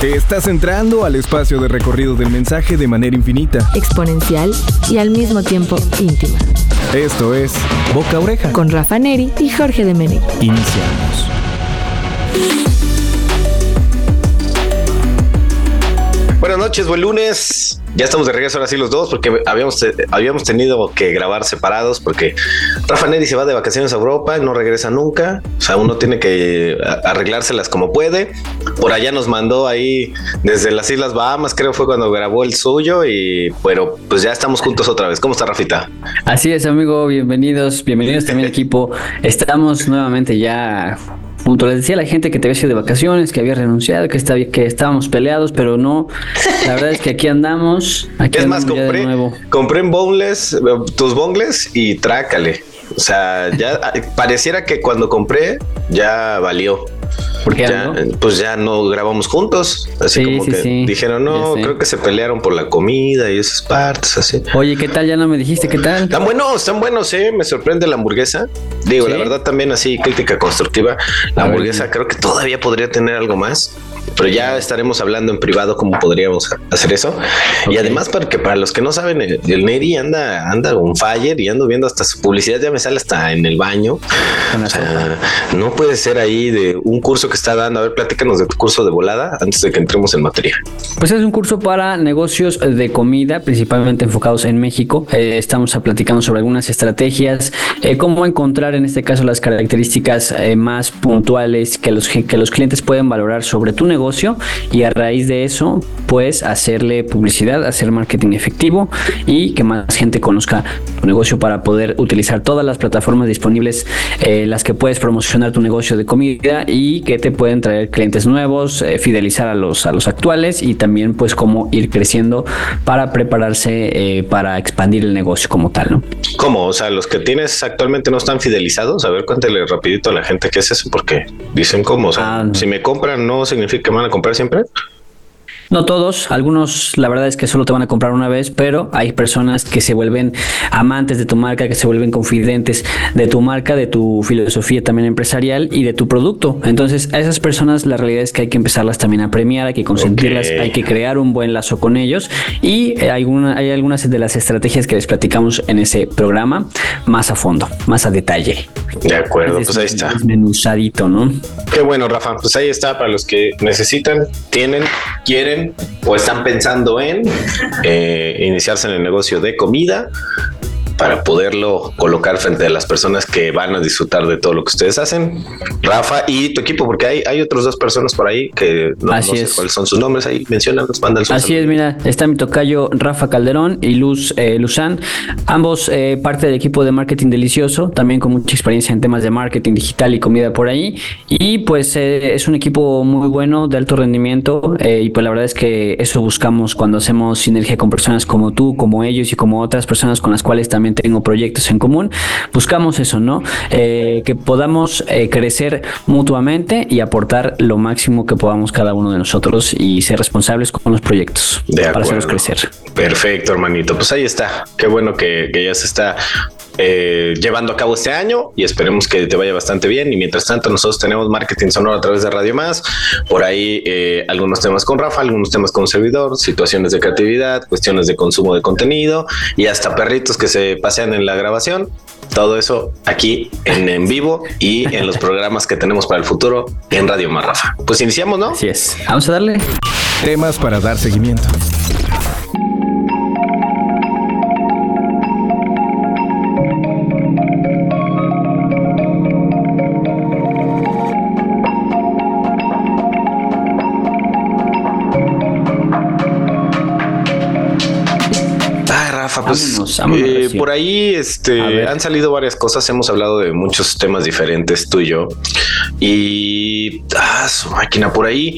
Te estás entrando al espacio de recorrido del mensaje de manera infinita, exponencial y al mismo tiempo íntima. Esto es Boca Oreja con Rafa Neri y Jorge de. Iniciamos. Buenas noches, buen lunes. Ya estamos de regreso ahora sí los dos porque habíamos, habíamos tenido que grabar separados porque Rafa Neri se va de vacaciones a Europa, no regresa nunca. O sea, uno tiene que arreglárselas como puede. Por allá nos mandó ahí desde las Islas Bahamas, creo fue cuando grabó el suyo y pero pues ya estamos juntos otra vez. ¿Cómo está Rafita? Así es, amigo. Bienvenidos, bienvenidos también equipo. Estamos nuevamente ya punto. Les decía a la gente que te había sido de vacaciones, que había renunciado, que, que estábamos peleados, pero no. La verdad es que aquí andamos. Aquí es más, compré, compré en Boneless eh, tus bongles y trácale. O sea, ya pareciera que cuando compré ya valió. Porque ya, pues ya no grabamos juntos. Así como que dijeron, no, creo que se pelearon por la comida y esas partes, así. Oye, ¿qué tal? Ya no me dijiste qué tal. Están buenos, están buenos, eh. Me sorprende la hamburguesa. Digo, la verdad también así, crítica constructiva. La hamburguesa creo que todavía podría tener algo más pero ya estaremos hablando en privado cómo podríamos hacer eso. Y además, porque para los que no saben, el, Neri anda, anda un fire y ando viendo hasta su publicidad, ya me sale hasta en el baño. no puede ser ahí de un curso que está dando. A ver, platícanos de tu curso de volada antes de que entremos en materia. Pues es un curso para negocios de comida, principalmente enfocados en México. Eh, estamos platicando sobre algunas estrategias, eh, cómo encontrar en este caso las características eh, más puntuales que los, que los clientes pueden valorar sobre tu negocio y a raíz de eso, pues hacerle publicidad, hacer marketing efectivo y que más gente conozca tu negocio para poder utilizar todas las plataformas disponibles, eh, las que puedes promocionar tu negocio de comida y que te pueden traer clientes nuevos, eh, fidelizar a los, a los actuales y también pues cómo ir creciendo para prepararse eh, para expandir el negocio como tal, ¿no? ¿Cómo? O sea, los que tienes actualmente no están fidelizados. A ver, cuéntale rapidito a la gente qué es eso, porque dicen cómo. O sea, ah, si me compran no significa que van a comprar siempre? No todos, algunos la verdad es que solo te van a comprar una vez, pero hay personas que se vuelven amantes de tu marca, que se vuelven confidentes de tu marca, de tu filosofía también empresarial y de tu producto. Entonces, a esas personas la realidad es que hay que empezarlas también a premiar, hay que consentirlas, hay que crear un buen lazo con ellos y hay, alguna, hay algunas de las estrategias que les platicamos en ese programa más a fondo, más a detalle. De acuerdo, pues ahí está. Desmenuzadito, ¿no? Qué bueno, Rafa. Pues ahí está para los que necesitan, tienen, quieren o están pensando en eh, iniciarse en el negocio de comida para poderlo colocar frente a las personas que van a disfrutar de todo lo que ustedes hacen. Rafa y tu equipo, porque hay, hay otras dos personas por ahí que no, sé cuáles son sus nombres, ahí mencionan, los mandan Así es, mira, está mi tocayo Rafa Calderón y Luz eh, Luzán, ambos eh, parte del equipo de marketing delicioso, también con mucha experiencia en temas de marketing digital y comida por ahí. Y pues eh, es un equipo muy bueno, de alto rendimiento, y pues la verdad es que eso buscamos cuando hacemos sinergia con personas como tú, como ellos y como otras personas con las cuales también tengo proyectos en común. Buscamos eso, ¿no? Eh, que podamos eh, crecer mutuamente y aportar lo máximo que podamos cada uno de nosotros y ser responsables con los proyectos para hacerlos crecer. Perfecto, hermanito. Pues ahí está. Qué bueno que, que ya se está eh, llevando a cabo este año y esperemos que te vaya bastante bien. Y mientras tanto, nosotros tenemos marketing sonoro a través de Radio Más. Por ahí eh, algunos temas con Rafa, algunos temas con servidor, situaciones de creatividad, cuestiones de consumo de contenido y hasta perritos que se pasean en la grabación. Todo eso aquí en, en vivo y en los programas que tenemos para el futuro en Radio Más, Rafa. Pues iniciamos, ¿no? Así es. Vamos a darle temas para dar seguimiento. Eh, por ahí este, han salido varias cosas. Hemos hablado de muchos temas diferentes, tú y yo. Y ah, su máquina por ahí.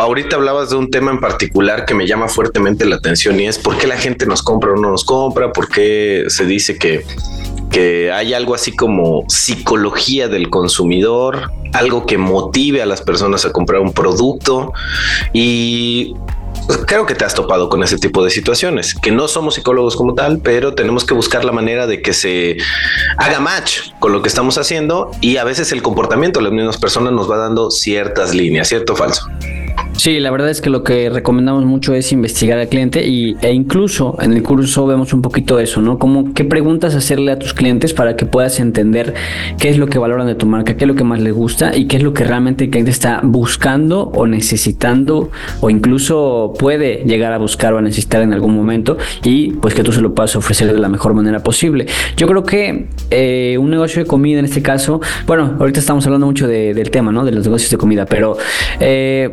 Ahorita hablabas de un tema en particular que me llama fuertemente la atención y es por qué la gente nos compra o no nos compra, por qué se dice que, que hay algo así como psicología del consumidor, algo que motive a las personas a comprar un producto y creo que te has topado con ese tipo de situaciones, que no somos psicólogos como tal, pero tenemos que buscar la manera de que se haga match con lo que estamos haciendo y a veces el comportamiento de las mismas personas nos va dando ciertas líneas, cierto o falso. Sí, la verdad es que lo que recomendamos mucho es investigar al cliente y, e incluso en el curso vemos un poquito eso, ¿no? Como qué preguntas hacerle a tus clientes para que puedas entender qué es lo que valoran de tu marca, qué es lo que más les gusta y qué es lo que realmente el cliente está buscando o necesitando o incluso puede llegar a buscar o a necesitar en algún momento y pues que tú se lo puedas ofrecer de la mejor manera posible. Yo creo que eh, un negocio de comida en este caso, bueno, ahorita estamos hablando mucho del tema, ¿no? De los negocios de comida, pero eh,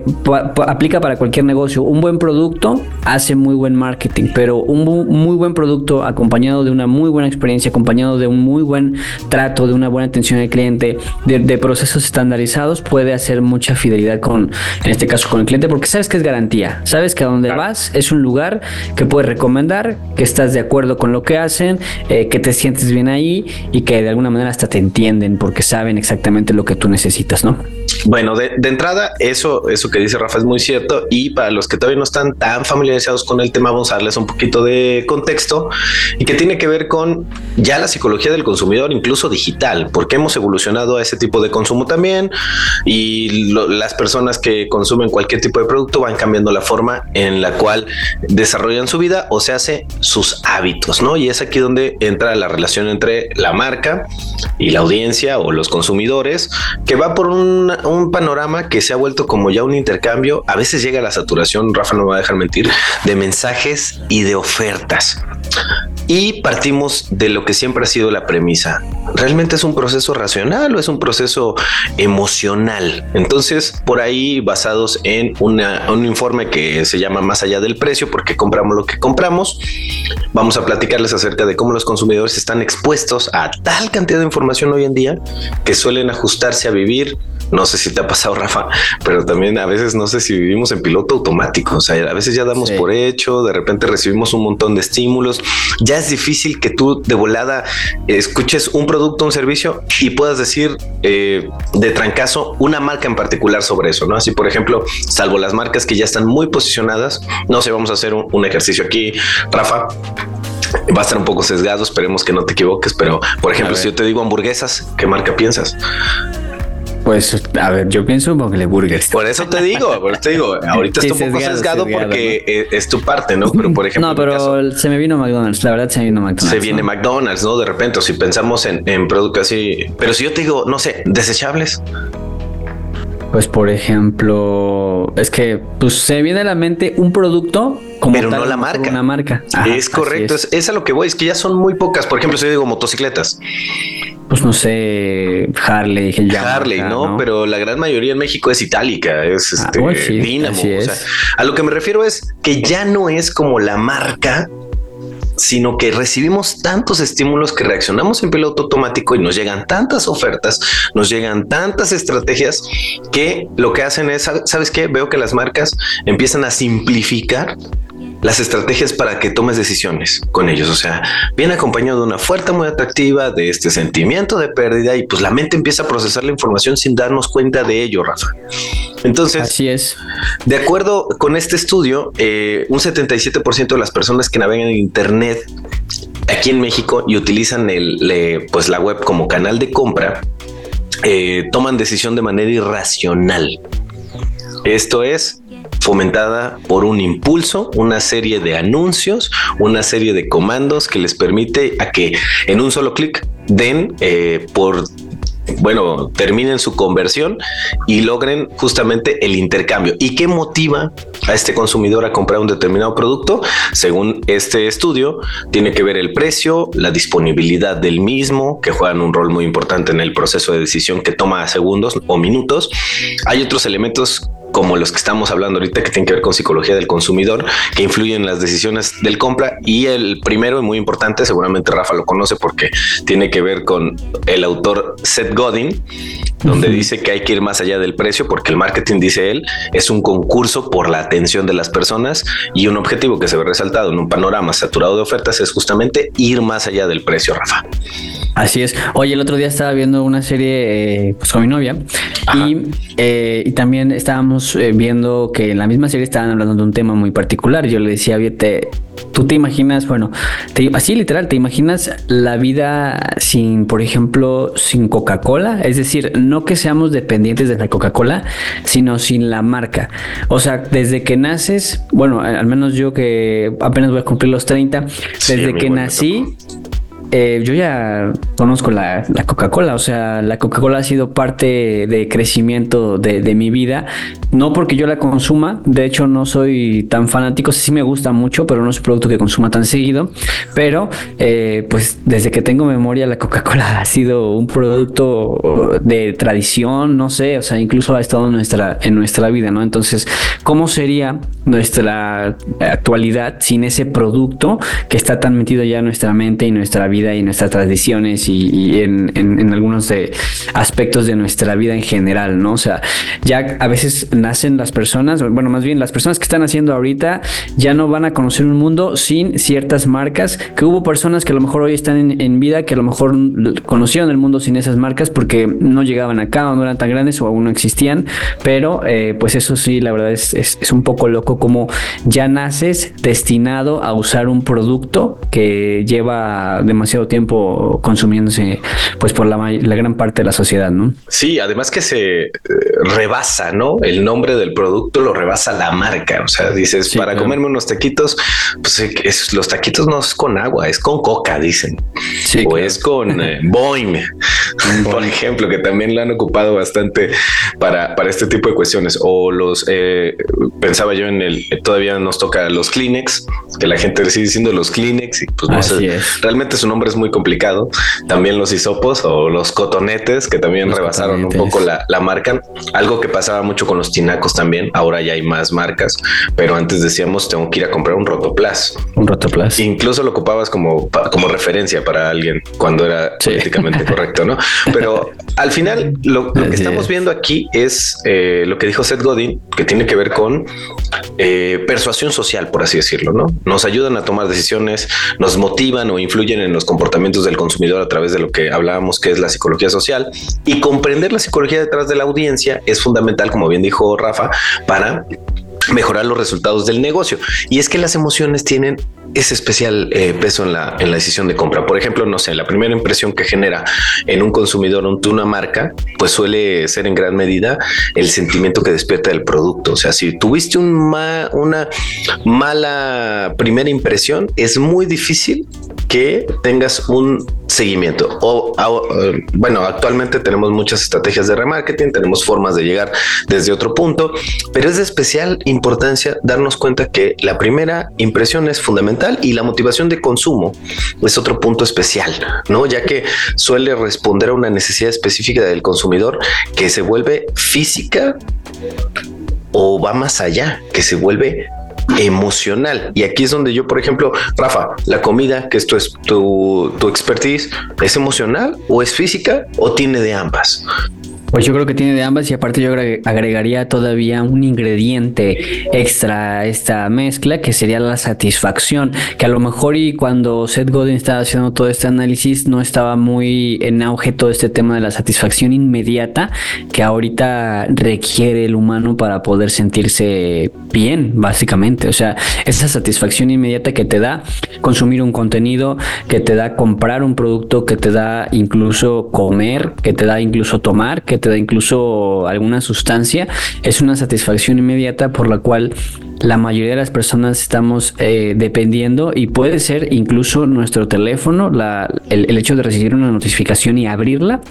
aplica para cualquier negocio. Un buen producto hace muy buen marketing, pero un muy buen producto acompañado de una muy buena experiencia, acompañado de un muy buen trato, de una buena atención al cliente, de, procesos estandarizados, puede hacer mucha fidelidad con, en este caso, con el cliente, porque sabes que es garantía, sabes que a donde vas es un lugar que puedes recomendar, que estás de acuerdo con lo que hacen, eh, que te sientes bien ahí y que de alguna manera hasta te entienden porque saben exactamente lo que tú necesitas, ¿no? Bueno, de, entrada, eso, eso que dice Rafa es muy cierto. Y para los que todavía no están tan familiarizados con el tema, vamos a darles un poquito de contexto y que tiene que ver con ya la psicología del consumidor, incluso digital, porque hemos evolucionado a ese tipo de consumo también. Y las personas que consumen cualquier tipo de producto van cambiando la forma en la cual desarrollan su vida o se hace sus hábitos, ¿no? Y es aquí donde entra la relación entre la marca y la audiencia o los consumidores, que va por un un panorama que se ha vuelto como ya un intercambio. A veces llega la saturación, Rafa no me va a dejar mentir, de mensajes y de ofertas. Y partimos de lo que siempre ha sido la premisa. ¿Realmente es un proceso racional o es un proceso emocional? Entonces, por ahí basados en un informe que se llama Más allá del precio, porque compramos lo que compramos, vamos a platicarles acerca de cómo los consumidores están expuestos a tal cantidad de información hoy en día que suelen ajustarse a vivir no sé si te ha pasado, Rafa, pero también a veces no sé si vivimos en piloto automático. O sea, a veces ya damos por hecho, de repente recibimos un montón de estímulos. Ya es difícil que tú de volada escuches un producto, un servicio y puedas decir eh, de trancazo una marca en particular sobre eso. No así, por ejemplo, salvo las marcas que ya están muy posicionadas. No sé, vamos a hacer un, ejercicio aquí, Rafa va a estar un poco sesgado, esperemos que no te equivoques, pero por ejemplo, si yo te digo hamburguesas, ¿qué marca piensas? Pues, a ver, yo pienso en Burgers. Por eso te digo, por eso te digo, ahorita estoy un poco sesgado, porque e, es, tu parte, ¿no? Pero por ejemplo. No, pero se me vino McDonald's, la verdad se me vino McDonald's. Se viene McDonald's, ¿no? De repente, o si pensamos en, en productos así. Pero si yo te digo, no sé, desechables. Pues por ejemplo, es que pues se viene a la mente un producto como pero no la marca. Una marca. es correcto, es. Es, a lo que voy, es que ya son muy pocas. Por ejemplo, si yo digo motocicletas. Pues no sé, Harley, Harley, ¿no? Pero la gran mayoría en México es itálica, es ah, este, Dynamo. O sea, a lo que me refiero es que ya no es como la marca sino que recibimos tantos estímulos que reaccionamos en piloto automático y nos llegan tantas ofertas, nos llegan tantas estrategias que lo que hacen es, ¿sabes qué? Veo que las marcas empiezan a simplificar las estrategias para que tomes decisiones con ellos. O sea, viene acompañado de una fuerza muy atractiva, de este sentimiento de pérdida y pues la mente empieza a procesar la información sin darnos cuenta de ello, Rafa. Entonces, así es. De acuerdo con este estudio, eh, un 77% de las personas que navegan en Internet aquí en México y utilizan el, pues la web como canal de compra, eh, toman decisión de manera irracional. Esto es, fomentada por un impulso, una serie de anuncios, una serie de comandos que les permite a que en un solo clic den eh, por bueno, terminen su conversión y logren justamente el intercambio. ¿Y qué motiva a este consumidor a comprar un determinado producto? Según este estudio, tiene que ver el precio, la disponibilidad del mismo, que juegan un rol muy importante en el proceso de decisión que toma segundos o minutos. Hay otros elementos como los que estamos hablando ahorita que tienen que ver con psicología del consumidor, que influyen en las decisiones del compra. Y el primero y muy importante, seguramente Rafa lo conoce porque tiene que ver con el autor Seth Godin, donde dice que hay que ir más allá del precio porque el marketing, dice él, es un concurso por la atención de las personas y un objetivo que se ve resaltado en un panorama saturado de ofertas es justamente ir más allá del precio, Rafa. Así es. Oye, el otro día estaba viendo una serie eh, pues, con mi novia y, eh, y también estábamos estábamos eh, viendo que en la misma serie estaban hablando de un tema muy particular. Yo le decía, te, tú te imaginas, bueno, así literal, te imaginas la vida sin, por ejemplo, sin Coca-Cola. Es decir, no que seamos dependientes de la Coca-Cola, sino sin la marca. O sea, desde que naces, bueno, al menos yo que apenas voy a cumplir los 30, desde que nací, eh, yo ya conozco la, Coca-Cola, o sea, la Coca-Cola ha sido parte de crecimiento de, mi vida, no porque yo la consuma, de hecho no soy tan fanático, sí me gusta mucho, pero no es un producto que consuma tan seguido, pero eh, pues desde que tengo memoria la Coca-Cola ha sido un producto de tradición, no sé, o sea, incluso ha estado en nuestra, en nuestra vida, ¿no? Entonces, ¿cómo sería nuestra actualidad sin ese producto que está tan metido ya en nuestra mente y nuestra vida? Y nuestras tradiciones y, en, algunos de aspectos de nuestra vida en general, ¿no? O sea, ya a veces nacen las personas, bueno, más bien las personas que están haciendo ahorita ya no van a conocer un mundo sin ciertas marcas, que hubo personas que a lo mejor hoy están en, vida, que a lo mejor conocieron el mundo sin esas marcas porque no llegaban acá o no eran tan grandes o aún no existían, pero eh, pues eso sí, la verdad es, es un poco loco como ya naces destinado a usar un producto que lleva demasiado tiempo consumiéndose pues por la, la, gran parte de la sociedad, ¿no? Sí, además que se eh, rebasa, ¿no? El nombre del producto lo rebasa la marca. O sea, dices, para comerme unos taquitos, pues es, los taquitos no es con agua, es con coca, dicen. o es con eh, Boeing, por ejemplo, que también lo han ocupado bastante para, para este tipo de cuestiones. O los, eh, pensaba yo en el, todavía nos toca los Kleenex, que la gente sigue diciendo los Kleenex y pues no sé, realmente es un nombre es muy complicado. También los hisopos o los cotonetes que también rebasaron un poco la, marca. Algo que pasaba mucho con los tinacos también. Ahora ya hay más marcas, pero antes decíamos tengo que ir a comprar un rotoplas. Un rotoplas. Incluso lo ocupabas como, como referencia para alguien cuando era políticamente correcto, ¿no? Pero al final lo, que estamos viendo aquí es eh, lo que dijo Seth Godin, que tiene que ver con eh, persuasión social, por así decirlo, ¿no? Nos ayudan a tomar decisiones, nos motivan o influyen en los comportamientos del consumidor a través de lo que hablábamos que es la psicología social y comprender la psicología detrás de la audiencia es fundamental, como bien dijo Rafa, para mejorar los resultados del negocio. Y es que las emociones tienen ese especial eh, peso en la, en la decisión de compra. Por ejemplo, no sé, la primera impresión que genera en un consumidor una marca, pues suele ser en gran medida el sentimiento que despierta el producto. O sea, si tuviste un una mala primera impresión, es muy difícil que tengas un seguimiento. O, bueno, actualmente tenemos muchas estrategias de remarketing, tenemos formas de llegar desde otro punto, pero es de especial importancia darnos cuenta que la primera impresión es fundamental y la motivación de consumo es otro punto especial, ¿no? Ya que suele responder a una necesidad específica del consumidor que se vuelve física o va más allá, que se vuelve emocional. Y aquí es donde yo, por ejemplo, Rafa, la comida, que esto es tu, tu expertise, ¿es emocional o es física o tiene de ambas? Pues yo creo que tiene de ambas y aparte yo agregaría todavía un ingrediente extra a esta mezcla que sería la satisfacción, que a lo mejor y cuando Seth Godin estaba haciendo todo este análisis no estaba muy en auge todo este tema de la satisfacción inmediata que ahorita requiere el humano para poder sentirse bien, básicamente. O sea, esa satisfacción inmediata que te da consumir un contenido, que te da comprar un producto, que te da incluso comer, que te da incluso tomar, que te da incluso alguna sustancia, es una satisfacción inmediata por la cual la mayoría de las personas estamos eh, dependiendo y puede ser incluso nuestro teléfono, la, el, hecho de recibir una notificación y abrirla.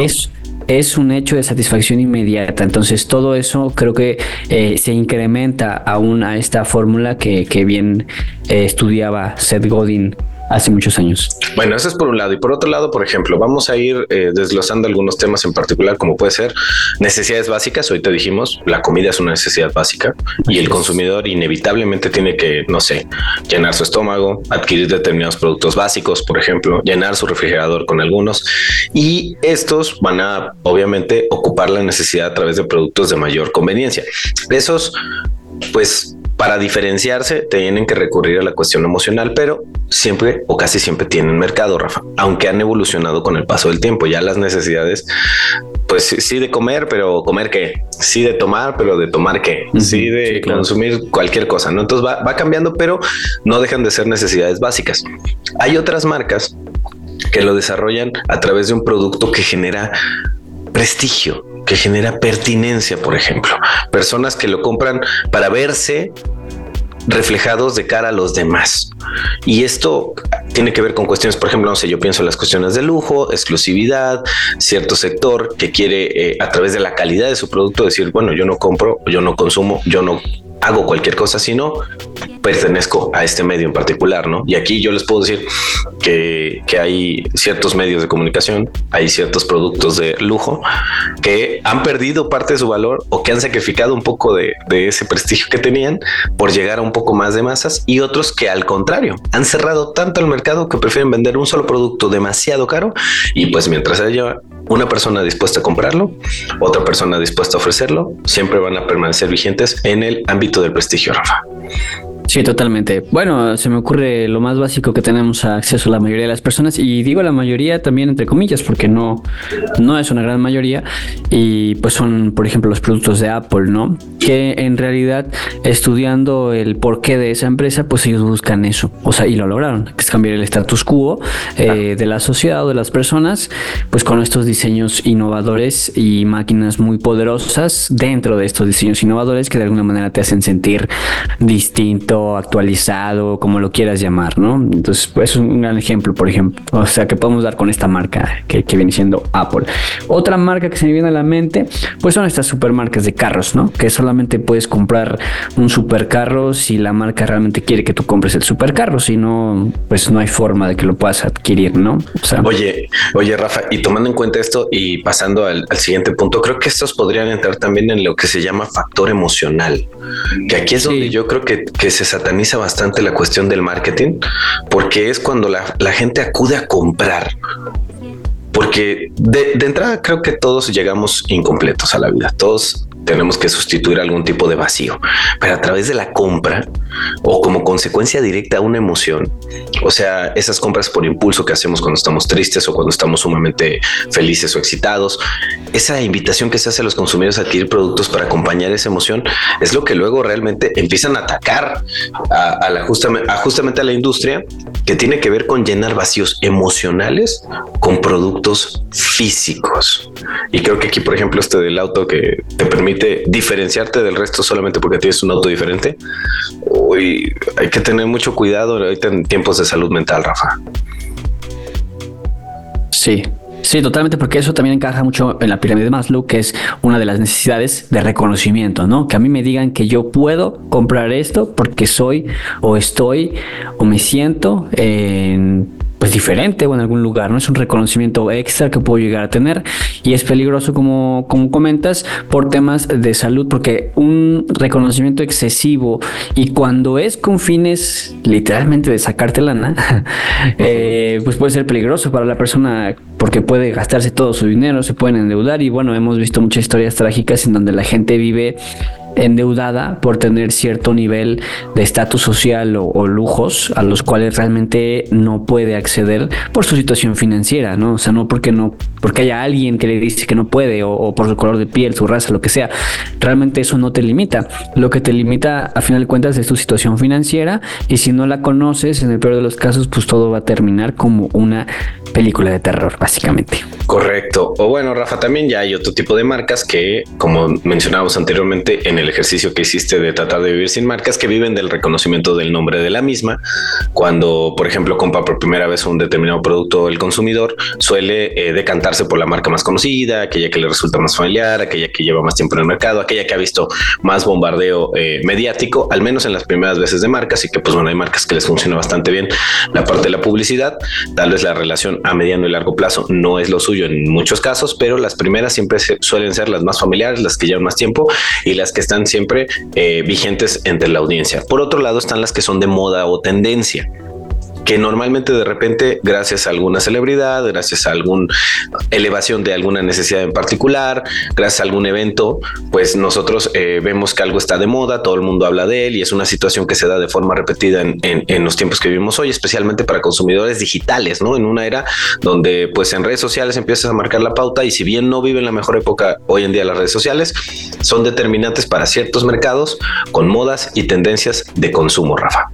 Es, es un hecho de satisfacción inmediata. Entonces todo eso creo que eh, se incrementa aún a esta fórmula que, que bien eh, estudiaba Seth Godin hace muchos años. Bueno, eso es por un lado. Y por otro lado, por ejemplo, vamos a ir eh, desglosando algunos temas en particular, como puede ser necesidades básicas. Hoy te dijimos, la comida es una necesidad básica y el consumidor inevitablemente tiene que, no sé, llenar su estómago, adquirir determinados productos básicos, por ejemplo, llenar su refrigerador con algunos. Y estos van a, obviamente, ocupar la necesidad a través de productos de mayor conveniencia. Esos, pues para diferenciarse tienen que recurrir a la cuestión emocional, pero siempre o casi siempre tienen mercado, Rafa, aunque han evolucionado con el paso del tiempo. Ya las necesidades pues sí de comer, pero comer qué, sí de tomar, pero de tomar qué, sí de consumir cualquier cosa, ¿no? Entonces va, va cambiando, pero no dejan de ser necesidades básicas. Hay otras marcas que lo desarrollan a través de un producto que genera prestigio, que genera pertinencia, por ejemplo. Personas que lo compran para verse reflejados de cara a los demás. Y esto tiene que ver con cuestiones, por ejemplo, no sé, yo pienso en las cuestiones de lujo, exclusividad, cierto sector que quiere eh, a través de la calidad de su producto decir, bueno, yo no compro, yo no consumo, yo no hago cualquier cosa, sino pertenezco a este medio en particular, ¿no? Y aquí yo les puedo decir que, que, hay ciertos medios de comunicación, hay ciertos productos de lujo que han perdido parte de su valor o que han sacrificado un poco de, de ese prestigio que tenían por llegar a un poco más de masas y otros que al contrario han cerrado tanto el mercado que prefieren vender un solo producto demasiado caro y pues mientras haya una persona dispuesta a comprarlo, otra persona dispuesta a ofrecerlo, siempre van a permanecer vigentes en el ámbito del prestigio, Rafa. Sí, totalmente. Bueno, se me ocurre lo más básico que tenemos acceso a la mayoría de las personas y digo la mayoría también entre comillas porque no, no es una gran mayoría y pues son, por ejemplo, los productos de Apple, ¿no? Que en realidad estudiando el porqué de esa empresa, pues ellos buscan eso, o sea, y lo lograron, que es cambiar el status quo eh, de la sociedad o de las personas, pues con estos diseños innovadores y máquinas muy poderosas dentro de estos diseños innovadores que de alguna manera te hacen sentir distinto actualizado, como lo quieras llamar, ¿no? Entonces, pues es un gran ejemplo, por ejemplo, o sea, que podemos dar con esta marca que, viene siendo Apple. Otra marca que se me viene a la mente, pues son estas supermarcas de carros, ¿no? Que solamente puedes comprar un supercarro si la marca realmente quiere que tú compres el supercarro, si no, pues no hay forma de que lo puedas adquirir, ¿no? oye, oye, Rafa, y tomando en cuenta esto y pasando al, al siguiente punto, creo que estos podrían entrar también en lo que se llama factor emocional, que aquí es donde yo creo que, que se sataniza bastante la cuestión del marketing porque es cuando la, gente acude a comprar. Porque de, de, entrada creo que todos llegamos incompletos a la vida. Todos tenemos que sustituir algún tipo de vacío, pero a través de la compra o como consecuencia directa a una emoción, o sea, esas compras por impulso que hacemos cuando estamos tristes o cuando estamos sumamente felices o excitados, esa invitación que se hace a los consumidores a adquirir productos para acompañar esa emoción es lo que luego realmente empiezan a atacar a, la justamente, a justamente a la industria que tiene que ver con llenar vacíos emocionales con productos físicos. Y creo que aquí, por ejemplo, este del auto que te permite diferenciarte del resto solamente porque tienes un auto diferente. Uy, hay que tener mucho cuidado ahorita en tiempos de salud mental, Rafa. Sí, Sí, totalmente, porque eso también encaja mucho en la pirámide de Maslow, que es una de las necesidades de reconocimiento, ¿no? Que a mí me digan que yo puedo comprar esto porque soy o estoy o me siento en pues diferente o en algún lugar, ¿no? Es un reconocimiento extra que puedo llegar a tener y es peligroso como, como comentas por temas de salud porque un reconocimiento excesivo y cuando es con fines literalmente de sacarte lana, eh, pues puede ser peligroso para la persona porque puede gastarse todo su dinero, se pueden endeudar y bueno, hemos visto muchas historias trágicas en donde la gente vive endeudada por tener cierto nivel de estatus social o, lujos a los cuales realmente no puede acceder por su situación financiera, ¿no? O sea, no porque no, porque haya alguien que le dice que no puede o, por su color de piel, su raza, lo que sea. Realmente eso no te limita. Lo que te limita a final de cuentas es tu situación financiera y si no la conoces, en el peor de los casos, pues todo va a terminar como una película de terror, básicamente. Correcto. O bueno, Rafa, también ya hay otro tipo de marcas que, como mencionábamos anteriormente, en el ejercicio que hiciste de tratar de vivir sin marcas, que viven del reconocimiento del nombre de la misma. Cuando, por ejemplo, compra por primera vez un determinado producto el consumidor, suele eh, decantarse por la marca más conocida, aquella que le resulta más familiar, aquella que lleva más tiempo en el mercado, aquella que ha visto más bombardeo eh, mediático, al menos en las primeras veces de marcas, y que pues bueno, hay marcas que les funciona bastante bien la parte de la publicidad, tal vez la relación a mediano y largo plazo no es lo suyo en muchos casos, pero las primeras siempre suelen ser las más familiares, las que llevan más tiempo y las que están siempre eh, vigentes entre la audiencia. Por otro lado están las que son de moda o tendencia que normalmente de repente, gracias a alguna celebridad, gracias a alguna elevación de alguna necesidad en particular, gracias a algún evento, pues nosotros eh, vemos que algo está de moda, todo el mundo habla de él y es una situación que se da de forma repetida en, en, los tiempos que vivimos hoy, especialmente para consumidores digitales, ¿no? En una era donde pues en redes sociales empiezas a marcar la pauta y si bien no viven la mejor época hoy en día las redes sociales, son determinantes para ciertos mercados con modas y tendencias de consumo, Rafa.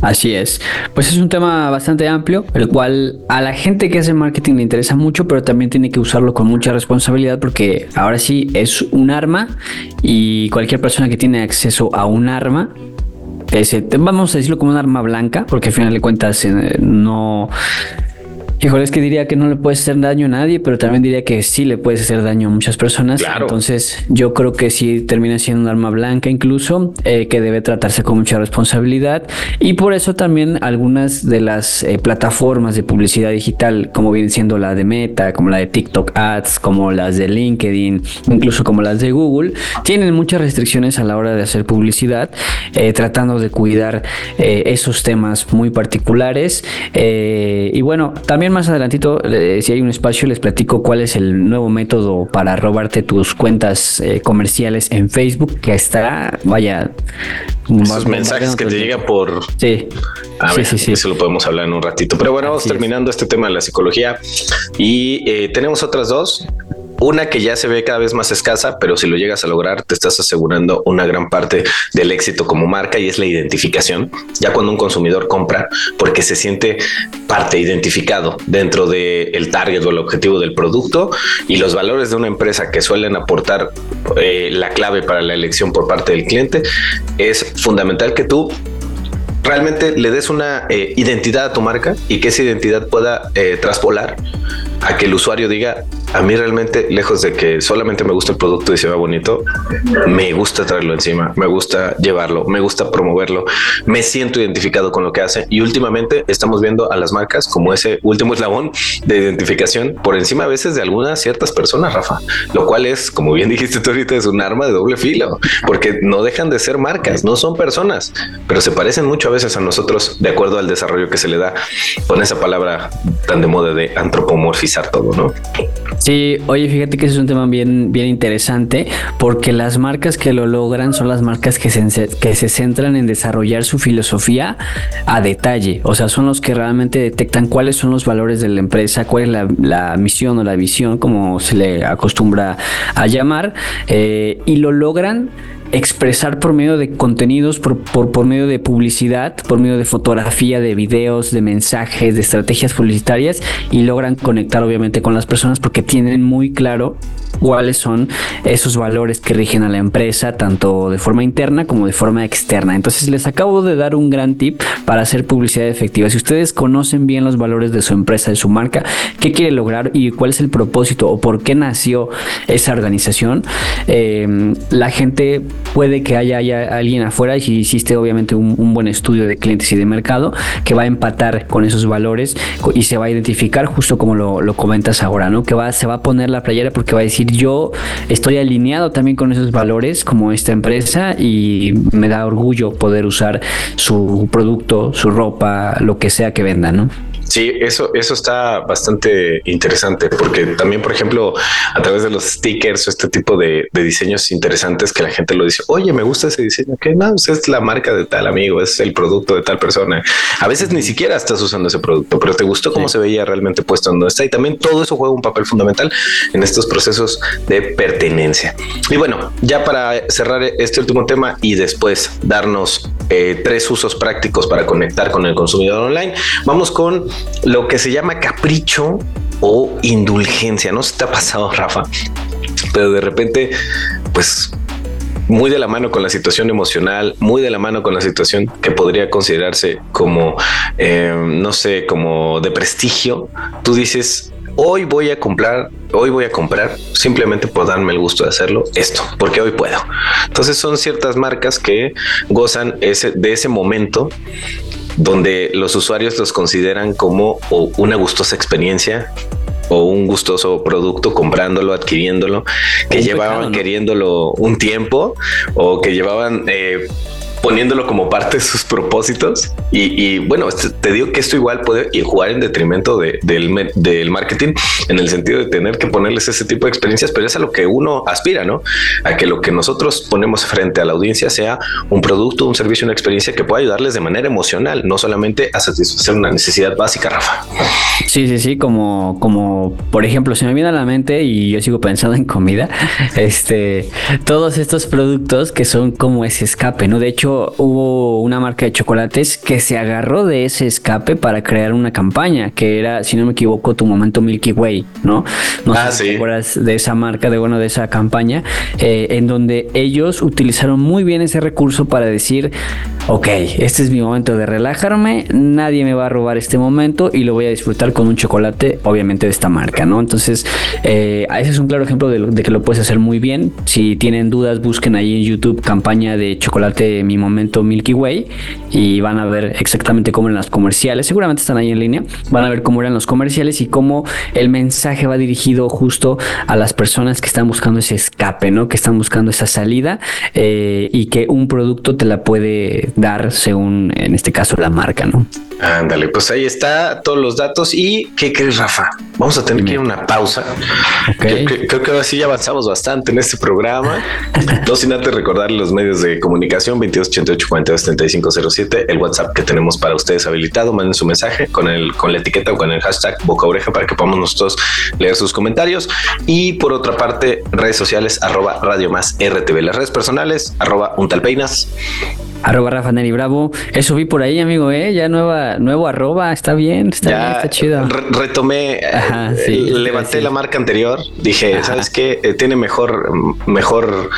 Así es. Pues es un tema bastante amplio, el cual a la gente que hace marketing le interesa mucho, pero también tiene que usarlo con mucha responsabilidad porque ahora sí es un arma y cualquier persona que tiene acceso a un arma ese, vamos a decirlo como un arma blanca, porque al final de cuentas eh, no, Híjole, es que diría que no le puedes hacer daño a nadie, pero también diría que sí le puedes hacer daño a muchas personas. Entonces, yo creo que sí termina siendo un arma blanca, incluso eh, que debe tratarse con mucha responsabilidad. Y por eso también algunas de las eh, plataformas de publicidad digital, como viene siendo la de Meta, como la de TikTok Ads, como las de LinkedIn, incluso como las de Google, tienen muchas restricciones a la hora de hacer publicidad, eh, tratando de cuidar esos temas muy particulares. y bueno, también más adelantito, eh, si hay un espacio, les platico cuál es el nuevo método para robarte tus cuentas eh, comerciales en Facebook, que está, vaya... Esos mensajes que te llegan por... Sí. A ver, sí, sí, Eso lo podemos hablar en un ratito. Pero bueno, vamos terminando este tema de la psicología y eh, tenemos otras dos. Una que ya se ve cada vez más escasa, pero si lo llegas a lograr, te estás asegurando una gran parte del éxito como marca y es la identificación. Ya cuando un consumidor compra, porque se siente parte identificado dentro del el target o el objetivo del producto y los valores de una empresa que suelen aportar eh, la clave para la elección por parte del cliente, es fundamental que tú realmente le des una eh, identidad a tu marca y que esa identidad pueda eh, traspolar a que el usuario diga, a mí realmente, lejos de que solamente me gusta el producto y se ve bonito, me gusta traerlo encima, me gusta llevarlo, me gusta promoverlo, me siento identificado con lo que hace. Y últimamente estamos viendo a las marcas como ese último eslabón de identificación por encima a veces de algunas ciertas personas, Rafa, lo cual es, como bien dijiste tú ahorita, es un arma de doble filo, porque no dejan de ser marcas, no son personas, pero se parecen mucho a veces a nosotros de acuerdo al desarrollo que se le da con esa palabra tan de moda de antropomorfizar todo, ¿no? Sí, oye, fíjate que ese es un tema bien, bien interesante porque las marcas que lo logran son las marcas que se, que se centran en desarrollar su filosofía a detalle. O sea, son los que realmente detectan cuáles son los valores de la empresa, cuál es la, misión o la visión, como se le acostumbra a llamar, eh, y lo logran expresar por medio de contenidos, por, por, por, medio de publicidad, por medio de fotografía, de videos, de mensajes, de estrategias publicitarias y logran conectar obviamente con las personas porque tienen muy claro cuáles son esos valores que rigen a la empresa, tanto de forma interna como de forma externa. Entonces les acabo de dar un gran tip para hacer publicidad efectiva. Si ustedes conocen bien los valores de su empresa, de su marca, qué quiere lograr y cuál es el propósito o por qué nació esa organización, eh, la gente puede que haya, alguien afuera y si hiciste obviamente un, buen estudio de clientes y de mercado que va a empatar con esos valores y se va a identificar justo como lo, lo comentas ahora, ¿no? Que va, se va a poner la playera porque va a decir yo estoy alineado también con esos valores como esta empresa y me da orgullo poder usar su producto, su ropa, lo que sea que venda, ¿no? Sí, eso, eso está bastante interesante porque también, por ejemplo, a través de los stickers o este tipo de, diseños interesantes que la gente lo dice, oye, me gusta ese diseño, que no, pues es la marca de tal amigo, es el producto de tal persona. A veces ni siquiera estás usando ese producto, pero te gustó cómo se veía realmente puesto donde está y también todo eso juega un papel fundamental en estos procesos de pertenencia. Y bueno, ya para cerrar este último tema y después darnos eh, tres usos prácticos para conectar con el consumidor online, vamos con lo que se llama capricho o indulgencia. No se te ha pasado, Rafa, pero de repente, pues muy de la mano con la situación emocional, muy de la mano con la situación que podría considerarse como, eh, no sé, como de prestigio, tú dices, hoy voy a comprar, hoy voy a comprar simplemente por darme el gusto de hacerlo esto, porque hoy puedo. Entonces son ciertas marcas que gozan ese, de ese momento donde los usuarios los consideran como una gustosa experiencia o un gustoso producto comprándolo, adquiriéndolo, que llevaban queriéndolo un tiempo o que llevaban eh, poniéndolo como parte de sus propósitos. Y, bueno, este, te digo que esto igual puede jugar en detrimento del, del marketing en el sentido de tener que ponerles ese tipo de experiencias, pero es a lo que uno aspira, ¿no? A que lo que nosotros ponemos frente a la audiencia sea un producto, un servicio, una experiencia que pueda ayudarles de manera emocional, no solamente a satisfacer una necesidad básica, Rafa. Sí, sí, sí, como, como por ejemplo, se me viene a la mente y yo sigo pensando en comida, este, todos estos productos que son como ese escape, ¿no? De hecho, hubo una marca de chocolates que se agarró de ese escape para crear una campaña que era, si no me equivoco, tu momento Milky Way, ¿no? No ah, sé si te de esa marca, de bueno, de esa campaña, eh, en donde ellos utilizaron muy bien ese recurso para decir, ok, este es mi momento de relajarme, nadie me va a robar este momento y lo voy a disfrutar con un chocolate, obviamente de esta marca, ¿no? Entonces, eh, ese es un claro ejemplo de, de, que lo puedes hacer muy bien. Si tienen dudas, busquen ahí en YouTube campaña de chocolate Mi Momento Milky Way y van a ver exactamente cómo eran las comerciales. Seguramente están ahí en línea. Van a ver cómo eran los comerciales y cómo el mensaje va dirigido justo a las personas que están buscando ese escape, ¿no? Que están buscando esa salida eh, y que un producto te la puede dar según, en este caso, la marca, ¿no? Ándale, pues ahí está todos los datos. ¿Y qué crees, Rafa? Vamos a tener que ir a una pausa. Creo, que ahora sí ya avanzamos bastante en este programa. no sin antes recordar los medios de comunicación 2288 42 el WhatsApp que tenemos para ustedes habilitado. Manden su mensaje con el con la etiqueta o con el hashtag boca oreja para que podamos nosotros leer sus comentarios. Y por otra parte, redes sociales arroba radio más RTV. Las redes personales arroba untalpeinas Arroba Rafa Neri Bravo. Eso vi por ahí, amigo, ¿eh? Ya nueva, nuevo arroba. Está bien, está bien, está chido. retomé, eh, levanté la marca anterior. Dije, ¿sabes qué? Eh, tiene mejor, mejor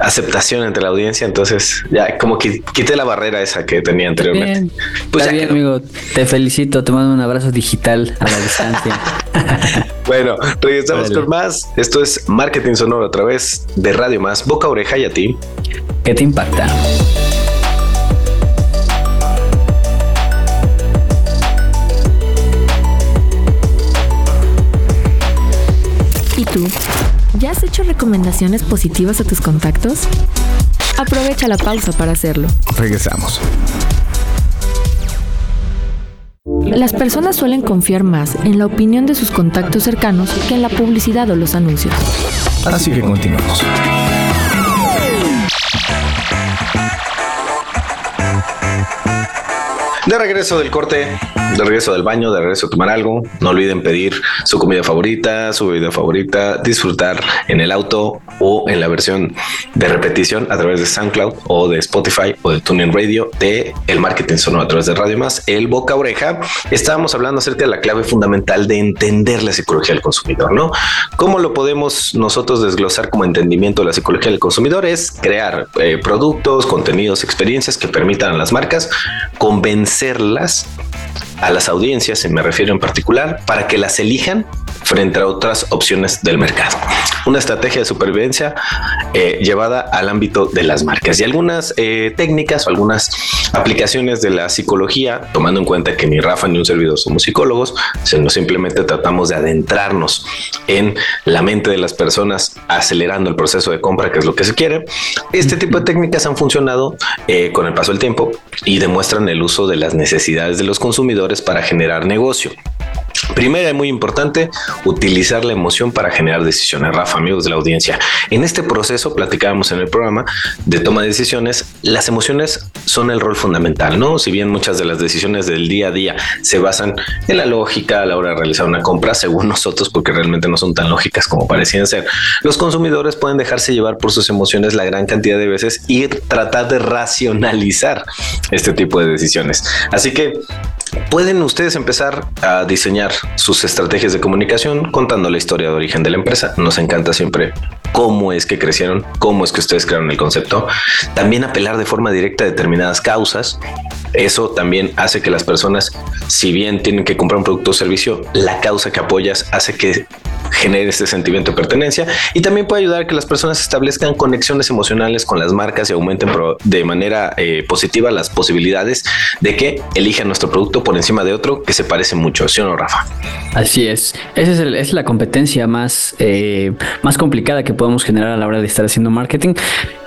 aceptación entre la audiencia. Entonces, ya como que quité la barrera esa que tenía anteriormente. Pues está bien, amigo. Te felicito. Te mando un abrazo digital a la distancia. bueno, regresamos con más. Esto es Marketing Sonoro a través de Radio Más, Boca Oreja y a ti. ¿Qué te impacta? Hecho recomendaciones positivas a tus contactos? Aprovecha la pausa para hacerlo. Regresamos. Las personas suelen confiar más en la opinión de sus contactos cercanos que en la publicidad o los anuncios. Así que continuamos. De regreso del corte, de regreso del baño, de regreso a tomar algo, no olviden pedir su comida favorita, su bebida favorita, disfrutar en el auto o en la versión de repetición a través de SoundCloud o de Spotify o de TuneIn Radio de el marketing sonoro a través de Radio Más, el boca oreja. Estábamos hablando acerca de la clave fundamental de entender la psicología del consumidor, ¿no? ¿Cómo lo podemos nosotros desglosar como entendimiento de la psicología del consumidor? Es crear eh, productos, contenidos, experiencias que permitan a las marcas convencer hacerlas a las audiencias, me refiero en particular, para que las elijan frente a otras opciones del mercado. Una estrategia de supervivencia eh, llevada al ámbito de las marcas y algunas eh, técnicas o algunas aplicaciones de la psicología, tomando en cuenta que ni Rafa ni un servidor somos psicólogos, sino simplemente tratamos de adentrarnos en la mente de las personas, acelerando el proceso de compra, que es lo que se quiere. Este tipo de técnicas han funcionado eh, con el paso del tiempo y demuestran el uso de las necesidades de los consumidores para generar negocio. Primero y muy importante, utilizar la emoción para generar decisiones. Rafa, amigos de la audiencia, en este proceso platicábamos en el programa de toma de decisiones, las emociones son el rol fundamental, ¿no? Si bien muchas de las decisiones del día a día se basan en la lógica a la hora de realizar una compra, según nosotros, porque realmente no son tan lógicas como parecían ser, los consumidores pueden dejarse llevar por sus emociones la gran cantidad de veces y tratar de racionalizar este tipo de decisiones. Así que pueden ustedes empezar a diseñar sus estrategias de comunicación contando la historia de origen de la empresa. Nos encanta siempre cómo es que crecieron, cómo es que ustedes crearon el concepto. También apelar de forma directa a determinadas causas. Eso también hace que las personas, si bien tienen que comprar un producto o servicio, la causa que apoyas hace que genere este sentimiento de pertenencia y también puede ayudar a que las personas establezcan conexiones emocionales con las marcas y aumenten de manera eh, positiva las posibilidades de que elijan nuestro producto por encima de otro que se parece mucho, ¿sí o no, Rafa? Así es. Esa es, la competencia más, eh, más complicada que podemos generar a la hora de estar haciendo marketing.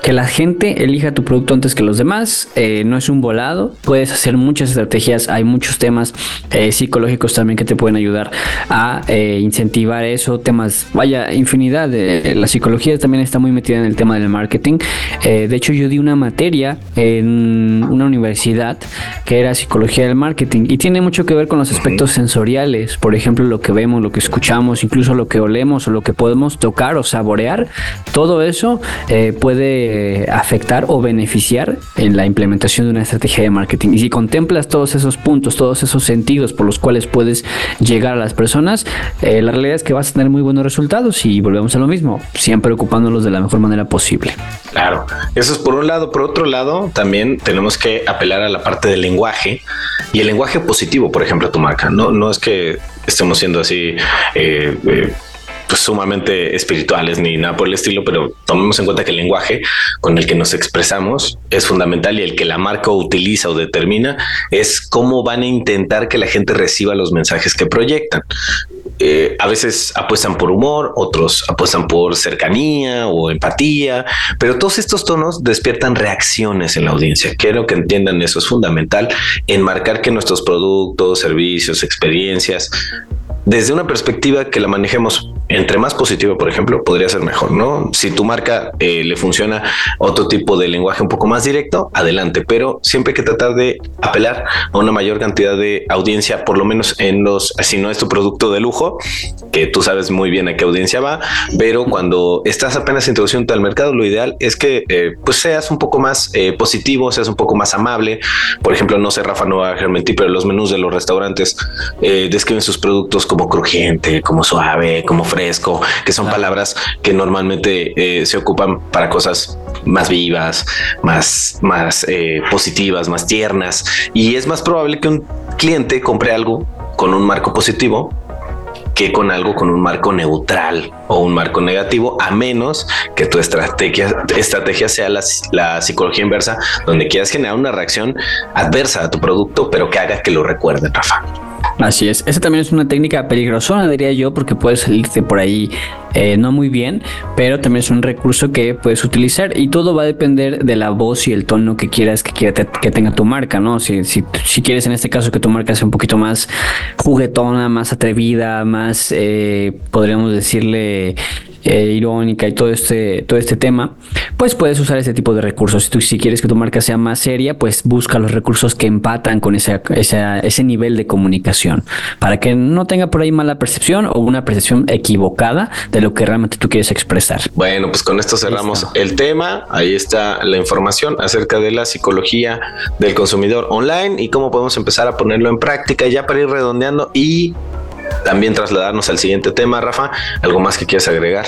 que la gente elija tu producto antes que los demás. Eh, no es un volado. Hacer muchas estrategias. Hay muchos temas eh, psicológicos también que te pueden ayudar a eh, incentivar eso. Temas, vaya, infinidad. De, la psicología también está muy metida en el tema del marketing. de hecho, yo di una materia en una universidad que era psicología del marketing y tiene mucho que ver con los aspectos sensoriales. Por ejemplo, lo que vemos, lo que escuchamos, incluso lo que olemos o lo que podemos tocar o saborear. Todo eso puede afectar o beneficiar en la implementación de una estrategia de marketing. Y si contemplas todos esos puntos, todos esos sentidos por los cuales puedes llegar a las personas, eh, la realidad es que vas a tener muy buenos resultados y volvemos a lo mismo, siempre ocupándolos de la mejor manera posible. Claro, eso es por un lado. Por otro lado, también tenemos que apelar a la parte del lenguaje y el lenguaje positivo, por ejemplo, a tu marca. No, no es que estemos siendo así. Eh, eh, pues, sumamente espirituales ni nada por el estilo, pero tomemos en cuenta que el lenguaje con el que nos expresamos es fundamental y el que la marca utiliza o determina es cómo van a intentar que la gente reciba los mensajes que proyectan. Eh, a veces apuestan por humor, otros apuestan por cercanía o empatía, pero todos estos tonos despiertan reacciones en la audiencia. Quiero que entiendan eso, es fundamental en marcar que nuestros productos, servicios, experiencias desde una perspectiva que la manejemos entre más positiva, por ejemplo, podría ser mejor, ¿no? Si tu marca eh, le funciona otro tipo de lenguaje un poco más directo, adelante, pero siempre hay que tratar de apelar a una mayor cantidad de audiencia, por lo menos en los, si no es tu producto de lujo, que tú sabes muy bien a qué audiencia va, pero cuando estás apenas introduciendo al mercado, lo ideal es que eh, pues seas un poco más eh, positivo, seas un poco más amable. Por ejemplo, no sé, Rafa, no va a pero los menús de los restaurantes describen sus productos como crujiente, como suave, como fresco, que son palabras que normalmente eh, se ocupan para cosas más vivas, más, más eh, positivas, más tiernas. Y es más probable que un cliente compre algo con un marco positivo que con algo con un marco neutral o un marco negativo, a menos que tu estrategia, estrategia sea la, la, psicología inversa, donde quieras generar una reacción adversa a tu producto, pero que haga que lo recuerde, Rafa. Así es, esa también es una técnica peligrosa, diría yo, porque puedes salirte por ahí eh, no muy bien, pero también es un recurso que puedes utilizar y todo va a depender de la voz y el tono que quieras que, quiera, que tenga tu marca, ¿no? Si, quieres en este caso que tu marca sea un poquito más juguetona, más atrevida, más, eh, podríamos decirle, eh, irónica y todo este, todo este tema, pues puedes usar ese tipo de recursos. Si, tú, si quieres que tu marca sea más seria, pues busca los recursos que empatan con ese, ese nivel de comunicación para que no tenga por ahí mala percepción o una percepción equivocada de lo que realmente tú quieres expresar. Bueno, pues con esto cerramos el tema. Ahí está la información acerca de la psicología del consumidor online y cómo podemos empezar a ponerlo en práctica ya para ir redondeando y también trasladarnos al siguiente tema, Rafa. ¿Algo más que quieras agregar?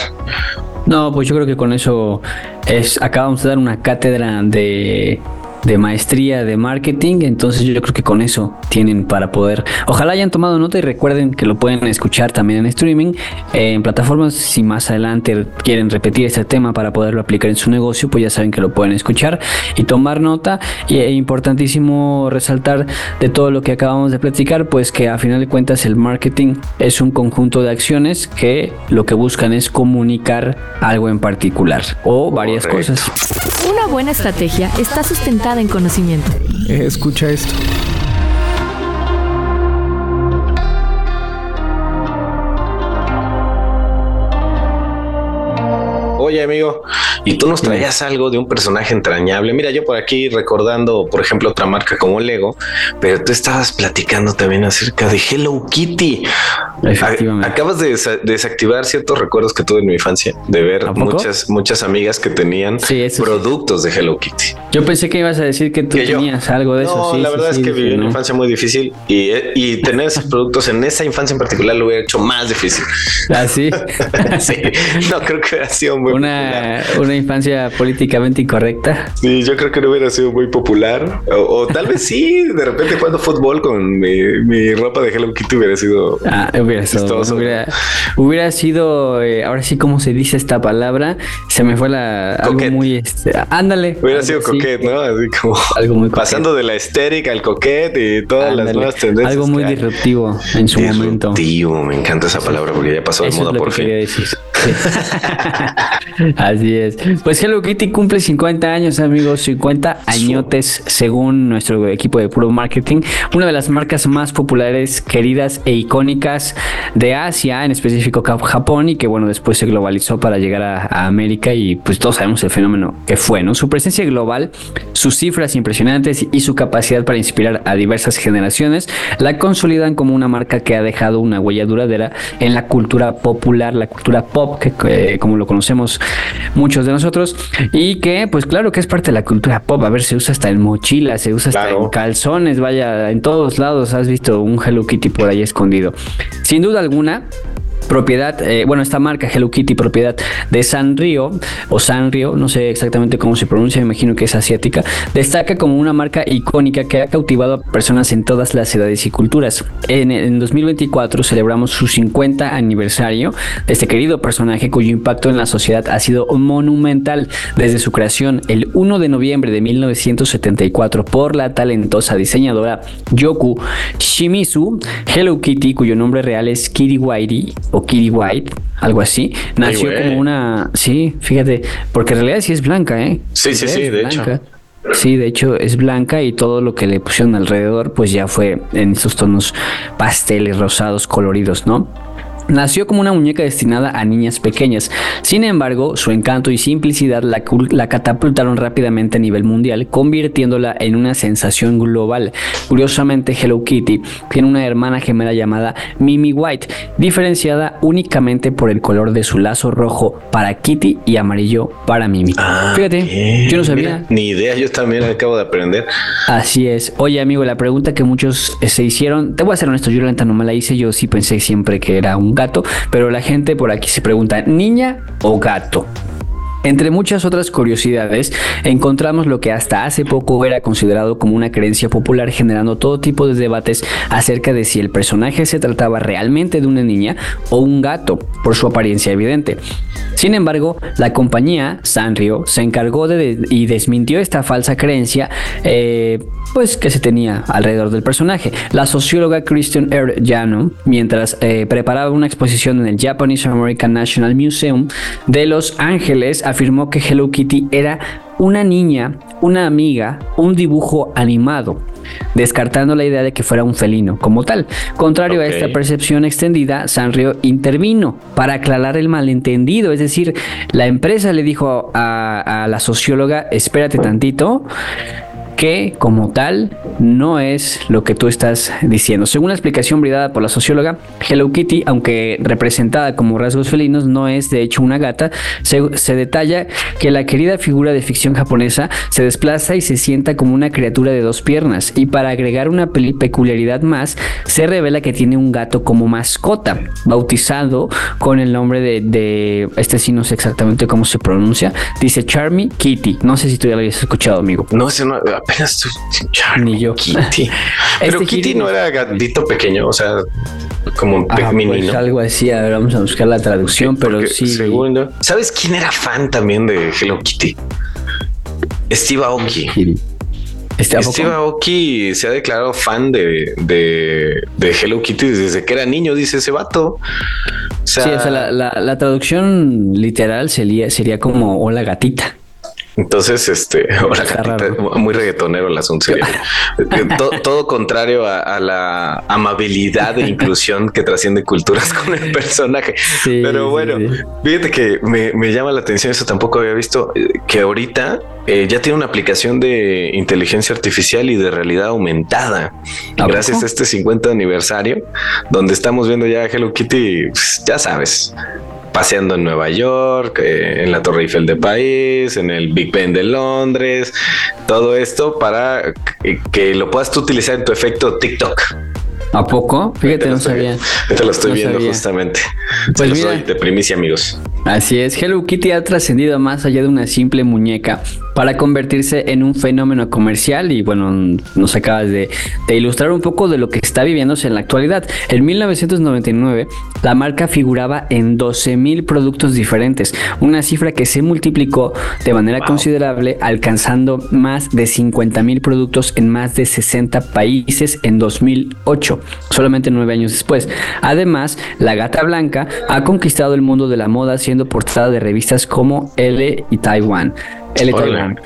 No, pues yo creo que con eso es acabamos de dar una cátedra de de maestría de marketing, entonces yo creo que con eso tienen para poder, ojalá hayan tomado nota y recuerden que lo pueden escuchar también en streaming, en plataformas, si más adelante quieren repetir este tema para poderlo aplicar en su negocio, pues ya saben que lo pueden escuchar y tomar nota. Y es importantísimo resaltar de todo lo que acabamos de platicar, pues que a final de cuentas el marketing es un conjunto de acciones que lo que buscan es comunicar algo en particular o varias cosas. Una buena estrategia está sustentada en conocimiento. Escucha esto. Oye, amigo, y tú nos traías algo de un personaje entrañable. Mira, yo por aquí recordando, por ejemplo, otra marca como Lego, pero tú estabas platicando también acerca de Hello Kitty. Acabas de desactivar ciertos recuerdos que tuve en mi infancia, de ver muchas, muchas amigas que tenían productos de Hello Kitty. Yo pensé que ibas a decir que tú tenías algo de eso. No, la verdad es que viví una infancia muy difícil y, y tener esos productos en esa infancia en particular lo hubiera hecho más difícil. ¿Ah, sí? sí, no creo que hubiera sido muy una, una infancia políticamente incorrecta. Sí, yo creo que no hubiera sido muy popular. O, tal vez sí, de repente jugando fútbol con mi, ropa de Hello Kitty hubiera sido. Ah, hubiera, sido, hubiera, sido, eh, ahora sí, como se dice esta palabra, se me fue la. Algo muy. Este, ándale. Hubiera sido coquet, ¿no? Así como. Algo muy Pasando de la estérica al coquet y todas las nuevas tendencias. Algo muy disruptivo en su momento. Disruptivo, me encanta esa palabra porque ya pasó de moda por fin. Así es. Pues Hello Kitty cumple 50 años, amigos, 50 añotes según nuestro equipo de Puro Marketing. Una de las marcas más populares, queridas e icónicas de Asia, en específico Japón, y que bueno, después se globalizó para llegar a, América y pues todos sabemos el fenómeno que fue, ¿no? Su presencia global, sus cifras impresionantes y su capacidad para inspirar a diversas generaciones la consolidan como una marca que ha dejado una huella duradera en la cultura popular, la cultura pop, que, eh, como lo conocemos muchos de nosotros, y que pues claro que es parte de la cultura pop, a ver, se usa hasta en mochilas, se usa hasta en calzones, vaya, en todos lados has visto un Hello Kitty por ahí escondido. Sin duda alguna, propiedad, eh, bueno, esta marca Hello Kitty, propiedad de Sanrio o Sanrio, no sé exactamente cómo se pronuncia, me imagino que es asiática, destaca como una marca icónica que ha cautivado a personas en todas las edades y culturas. En, en 2024 celebramos su 50 aniversario de este querido personaje cuyo impacto en la sociedad ha sido monumental desde su creación el 1 de noviembre de 1974 por la talentosa diseñadora Yoku Shimizu. Hello Kitty, cuyo nombre real es Kitty Whitey o Kitty White, algo así. Nació como una. Sí, fíjate, porque en realidad sí es blanca, ¿eh? Sí, sí, sí, de hecho. Sí, de hecho es blanca y todo lo que le pusieron alrededor, pues ya fue en esos tonos pasteles, rosados, coloridos, ¿no? Nació como una muñeca destinada a niñas pequeñas. Sin embargo, su encanto y simplicidad la, catapultaron rápidamente a nivel mundial, convirtiéndola en una sensación global. Curiosamente, Hello Kitty tiene una hermana gemela llamada Mimi White, diferenciada únicamente por el color de su lazo rojo para Kitty y amarillo para Mimi. Ah, Fíjate, yo no sabía. ni idea, yo también acabo de aprender. Así es. Oye, amigo, la pregunta que muchos eh, se hicieron, te voy a ser honesto, yo la no me la hice, yo sí pensé siempre que era un gato, pero la gente por aquí se pregunta, ¿niña o gato? Entre muchas otras curiosidades, encontramos lo que hasta hace poco era considerado como una creencia popular, generando todo tipo de debates acerca de si el personaje se trataba realmente de una niña o un gato, por su apariencia evidente. Sin embargo, la compañía Sanrio se encargó de, y desmintió esta falsa creencia, eh, pues que se tenía alrededor del personaje. La socióloga Christian R. Jano, mientras eh, preparaba una exposición en el Japanese American National Museum de Los Ángeles, afirmó que Hello Kitty era una niña, una amiga, un dibujo animado, descartando la idea de que fuera un felino como tal. Contrario a esta percepción extendida, Sanrio intervino para aclarar el malentendido, es decir, la empresa le dijo a, a la socióloga, espérate tantito, que como tal no es lo que tú estás diciendo. Según la explicación brindada por la socióloga, Hello Kitty, aunque representada como rasgos felinos, no es de hecho una gata. Se, detalla que la querida figura de ficción japonesa se desplaza y se sienta como una criatura de dos piernas. Y para agregar una peculiaridad más, se revela que tiene un gato como mascota, bautizado con el nombre de, este sí no sé exactamente cómo se pronuncia. Dice Charmy Kitty. No sé si tú ya lo habías escuchado, amigo. No, sé, no, ni yo. Kitty. Pero este Kitty, no era gatito pequeño, o sea, como ah, pues algo así, a ver, vamos a buscar la traducción, pero sí. Segundo, ¿sabes quién era fan también de Hello Kitty? Steve Aoki. Steve Aoki se ha declarado fan de, de, Hello Kitty desde que era niño, dice ese vato. sí, o sea, la, la, traducción literal sería, sería como hola gatita. Entonces, este, muy reggaetonero el asunto. todo, contrario a, la amabilidad e inclusión que trasciende culturas con el personaje. Pero bueno, fíjate que me, llama la atención eso. Tampoco había visto eh, que ahorita eh, ya tiene una aplicación de inteligencia artificial y de realidad aumentada. Gracias a este 50 aniversario, donde estamos viendo ya Hello Kitty, pues, ya sabes, paseando en Nueva York, eh, en la Torre Eiffel de París, en el Big Ben de Londres, todo esto para que, lo puedas utilizar en tu efecto TikTok. ¿A poco? Fíjate, no sabía. Te lo estoy viendo justamente. Pues soy de primicia, amigos. Así es, Hello Kitty ha trascendido más allá de una simple muñeca para convertirse en un fenómeno comercial y bueno, nos acabas de, ilustrar un poco de lo que está viviéndose en la actualidad. En 1999, la marca figuraba en 12 mil productos diferentes, una cifra que se multiplicó de manera considerable, alcanzando más de 50 mil productos en más de 60 países en 2008, solamente nueve años después. Además, la gata blanca ha conquistado el mundo de la moda, siendo portada de revistas como L y Taiwan. L Taiwan,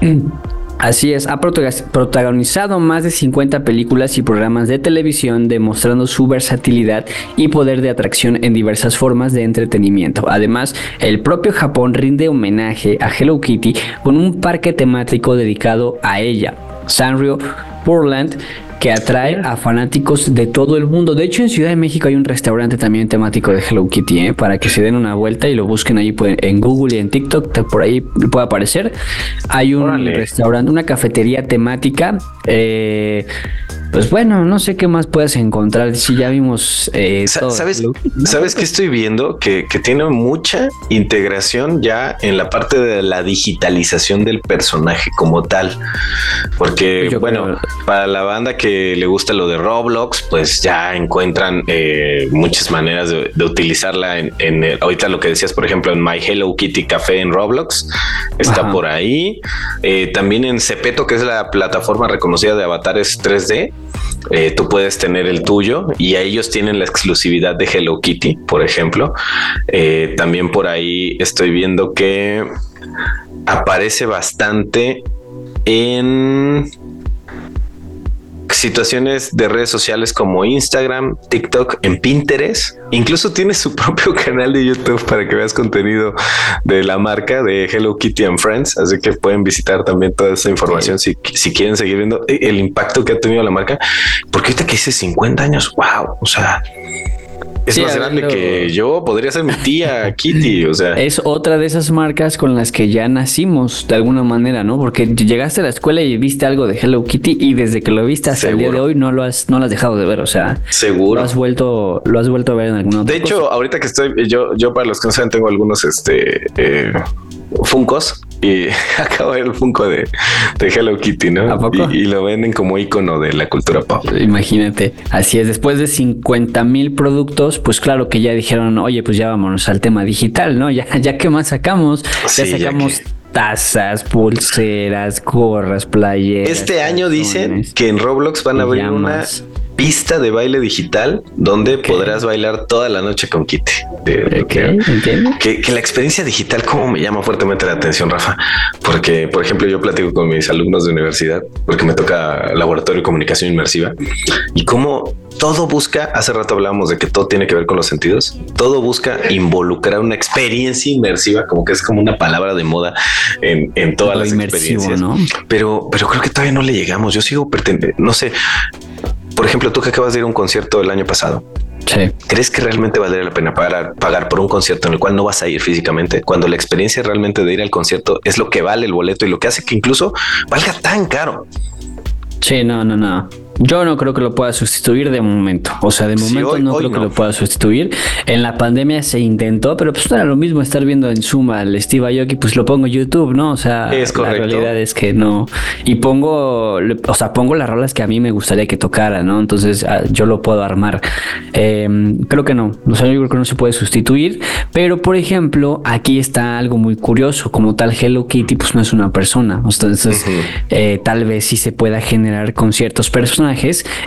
Así es, ha protagonizado más de 50 películas y programas de televisión demostrando su versatilidad y poder de atracción en diversas formas de entretenimiento. Además, el propio Japón rinde homenaje a Hello Kitty con un parque temático dedicado a ella, Sanrio Portland, que atrae a fanáticos de todo el mundo. De hecho, en Ciudad de México hay un restaurante también temático de Hello Kitty, ¿eh? para que se den una vuelta y lo busquen ahí en Google y en TikTok, por ahí puede aparecer. Hay un restaurante, una cafetería temática. Eh, pues bueno, no sé qué más puedes encontrar si ya vimos. Eh, ¿Sabes, ¿Sabes qué estoy viendo? Que, tiene mucha integración ya en la parte de la digitalización del personaje como tal. Porque, bueno, para la banda que le gusta lo de Roblox, pues ya encuentran eh, muchas maneras de, utilizarla en, ahorita lo que decías, por ejemplo, en My Hello Kitty Café en Roblox, está por ahí. Eh, también en Cepeto, que es la plataforma reconocida de avatares 3D eh, tú puedes tener el tuyo y ellos tienen la exclusividad de Hello Kitty, por ejemplo. Eh, también por ahí estoy viendo que aparece bastante en situaciones de redes sociales como Instagram, TikTok, en Pinterest. Incluso tiene su propio canal de YouTube para que veas contenido de la marca de Hello Kitty and Friends. Así que pueden visitar también toda esa información si, si quieren seguir viendo el impacto que ha tenido la marca. Porque ahorita que hice 50 años, wow, o sea, es más grande que yo, podría ser mi tía Kitty, o sea. Es otra de esas marcas con las que ya nacimos de alguna manera, ¿no? Porque llegaste a la escuela y viste algo de Hello Kitty y desde que lo viste hasta el día de hoy no lo has, no lo has dejado de ver, o sea. Seguro. Lo has vuelto, lo has vuelto a ver en alguna De hecho, ahorita que estoy, yo, yo para los que no saben, tengo algunos, este, eh, Funcos y ver el Funko de, Hello Kitty, ¿no? Y, lo venden como icono de la cultura pop. Imagínate, así es. Después de 50 mil productos, pues claro que ya dijeron, oye, pues ya vámonos al tema digital, ¿no? Ya, ya que más sacamos, ya sacamos. tazas, pulseras, gorras, playeras. Este año dicen que en Roblox van a abrir una pista de baile digital donde podrás bailar toda la noche con Kitty. que, la experiencia digital, como me llama fuertemente la atención, Rafa, porque, por ejemplo, yo platico con mis alumnos de universidad porque me toca laboratorio de comunicación inmersiva y cómo todo busca, hace rato hablábamos de que todo tiene que ver con los sentidos, todo busca involucrar una experiencia inmersiva, como que es como una palabra de moda en, todas las experiencias. Pero, pero creo que todavía no le llegamos. Yo sigo pretendiendo, no sé, por ejemplo, tú que acabas de ir a un concierto el año pasado. ¿Crees que realmente valdría la pena pagar, pagar por un concierto en el cual no vas a ir físicamente? Cuando la experiencia realmente de ir al concierto es lo que vale el boleto y lo que hace que incluso valga tan caro. Sí, no, no, no. Yo no creo que lo pueda sustituir de momento. O sea, de momento no creo que lo pueda sustituir. En la pandemia se intentó, pero pues era lo mismo estar viendo en Suma al Steve Aoki, pues lo pongo en YouTube, ¿no? O sea, la realidad es que no. Y pongo, o sea, pongo las rolas que a mí me gustaría que tocara, ¿no? Entonces ah, yo lo puedo armar. Em, creo que no. O sea, yo creo que no se puede sustituir. Pero, por ejemplo, aquí está algo muy curioso. Como tal, Hello Kitty, pues no es una persona. Entonces, eh, tal vez sí se pueda generar con ciertos personajes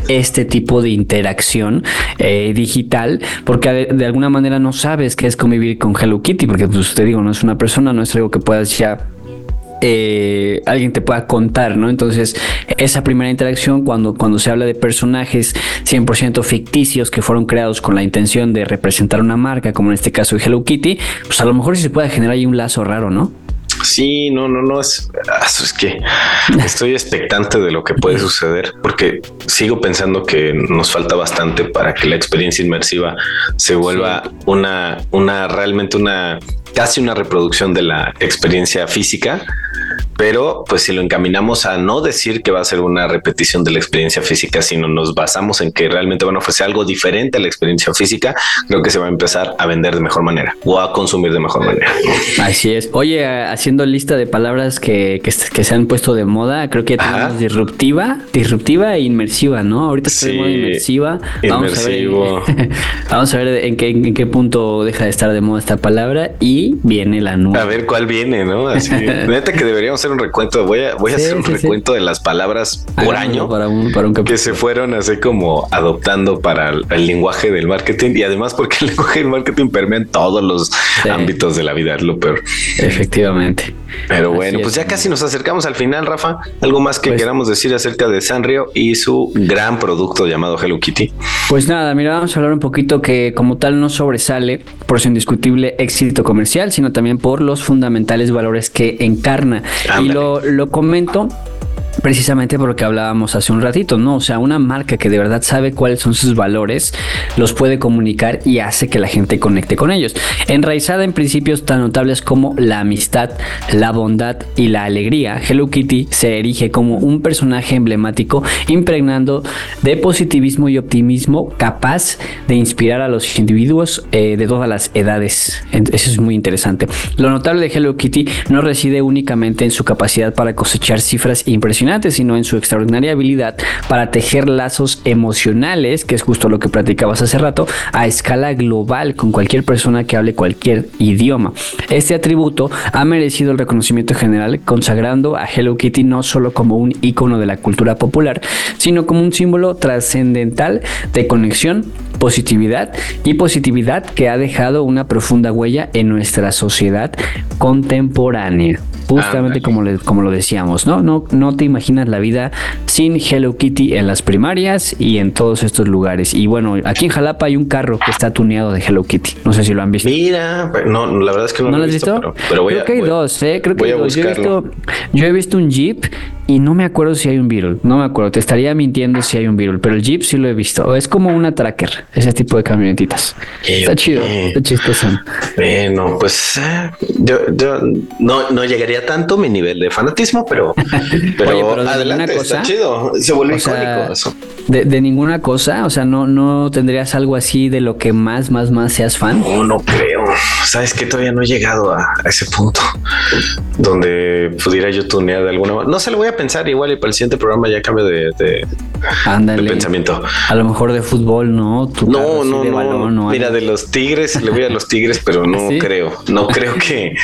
este tipo de interacción eh, digital, porque de, alguna manera no sabes qué es convivir con Hello Kitty, porque pues te digo, no es una persona, no es algo que puedas ya eh, alguien te pueda contar, ¿no? Entonces, esa primera interacción, cuando, cuando se habla de personajes 100% ficticios que fueron creados con la intención de representar una marca, como en este caso de Hello Kitty, pues a lo mejor sí se puede generar ahí un lazo raro, ¿no? Sí, no, no, no es, ah, es que estoy expectante de lo que puede suceder porque sigo pensando que nos falta bastante para que la experiencia inmersiva se vuelva una, una realmente una casi una reproducción de la experiencia física pero pues si lo encaminamos a no decir que va a ser una repetición de la experiencia física, sino nos basamos en que realmente van a ofrecer algo diferente a la experiencia física, creo que se va a empezar a vender de mejor manera o a consumir de mejor manera. Así es. Oye, haciendo lista de palabras que, que, se han puesto de moda, creo que tenemos disruptiva, disruptiva e inmersiva, ¿no? Ahorita está de moda inmersiva. Vamos a ver, vamos a ver en qué, en qué punto deja de estar de moda esta palabra y viene la nueva. A ver cuál viene, ¿no? Así, neta que deberíamos ser un recuento, voy a, voy a hacer un recuento de las palabras por año para un, para un que se fueron así como adoptando para el, lenguaje del marketing y además porque el lenguaje del marketing permea en todos los ámbitos de la vida, es lo peor. Efectivamente. Pero bueno, pues ya casi nos acercamos al final, Rafa. ¿Algo más que pues queramos decir acerca de Sanrio y su gran producto llamado Hello Kitty? Pues nada, mira, vamos a hablar un poquito que como tal no sobresale por su indiscutible éxito comercial, sino también por los fundamentales valores que encarna. Y lo, lo comento precisamente por lo que hablábamos hace un ratito, ¿no? O sea, una marca que de verdad sabe cuáles son sus valores, los puede comunicar y hace que la gente conecte con ellos. Enraizada en principios tan notables como la amistad, la bondad y la alegría, Hello Kitty se erige como un personaje emblemático impregnando de positivismo y optimismo capaz de inspirar a los individuos eh, de todas las edades. Eso es muy interesante. Lo notable de Hello Kitty no reside únicamente en su capacidad para cosechar cifras impresionantes, sino en su extraordinaria habilidad para tejer lazos emocionales, que es justo lo que platicabas hace rato, a escala global con cualquier persona que hable cualquier idioma. Este atributo ha merecido el reconocimiento general, consagrando a Hello Kitty no solo como un icono de la cultura popular, sino como un símbolo trascendental de conexión, positividad y positividad que ha dejado una profunda huella en nuestra sociedad contemporánea. Justamente como, como lo decíamos, ¿no? No, no te imaginas la vida sin Hello Kitty en las primarias y en todos estos lugares. Y bueno, aquí en Jalapa hay un carro que está tuneado de Hello Kitty. No sé si lo han visto. Mira, no, la verdad es que no, lo he visto. Pero, Creo que hay dos, ¿eh? Creo que hay dos. Yo he, visto, yo he visto un Jeep y no me acuerdo si hay un Beetle. No me acuerdo. Te estaría mintiendo si hay un Beetle, pero el Jeep sí lo he visto. Es como una tracker, ese tipo de camionetitas. está chido, está chistoso. Bueno, pues eh, yo, yo no, no llegaría tanto mi nivel de fanatismo, pero, pero, adelante, cosa, está chido. Se vuelve icónico eso. De, de, ninguna cosa, o sea, no, no tendrías algo así de lo que más, más, más seas fan. No, no creo. Sabes que todavía no he llegado a, ese punto donde pudiera yo tunear de alguna manera. No se lo voy a pensar igual y para el siguiente programa ya cambio de, de, pensamiento. A lo mejor de fútbol, ¿no? no, no, no. Mira, de los Tigres, le voy a los Tigres, pero no creo. No creo que,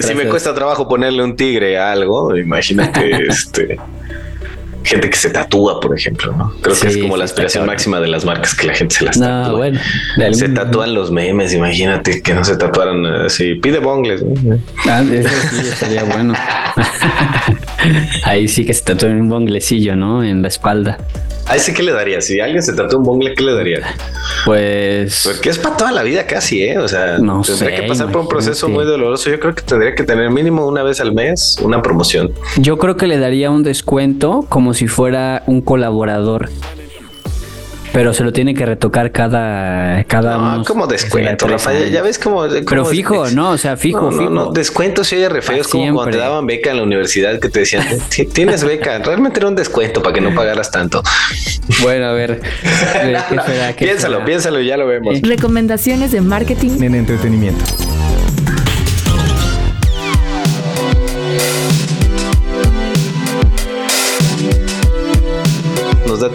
si, me cuesta trabajo ponerle un tigre a algo, imagínate este gente que se tatúa, por ejemplo, ¿no? Creo que es como la aspiración máxima de las marcas que la gente se las tatúa. No, bueno, se tatúan los memes, imagínate que no se tatuaran así. Pide bongles. Ah, eso sí sería bueno. Ahí sí que se tatúen un bonglecillo, ¿no? En la espalda. ¿A ese qué le daría? Si alguien se trató un bongle, ¿qué le daría? Pues. Porque es para toda la vida casi, ¿eh? O sea, no tendría que pasar por un proceso muy doloroso. Yo creo que tendría que tener mínimo una vez al mes una promoción. Yo creo que le daría un descuento como si fuera un colaborador pero se lo tiene que retocar cada cada no, como descuento Rafael ya ves como, pero fijo no o sea fijo no, fijo. no, descuento si oye re es como cuando te daban beca en la universidad que te decían tienes beca realmente era un descuento para que no pagaras tanto bueno a ver piénsalo piénsalo ya lo vemos. Recomendaciones de marketing. En entretenimiento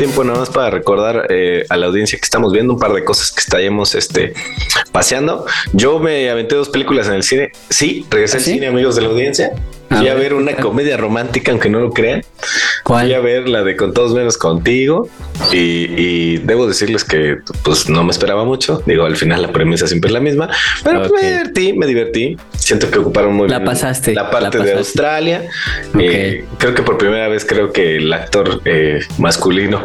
tiempo nada más para recordar eh, a la audiencia que estamos viendo un par de cosas que estaremos este, paseando. Yo me aventé dos películas en el cine. Sí, regresé al ¿Ah, cine, amigos de la audiencia. Fui a, ver, una comedia romántica, aunque no lo crean. ¿Cuál? Fui a ver la de Con todos menos contigo. Y, debo decirles que pues no me esperaba mucho. Digo, al final la premisa siempre es la misma. Pero me divertí, me divertí. Siento que ocuparon muy la bien pasaste, la parte de Australia. Eh, creo que por primera vez creo que el actor eh, masculino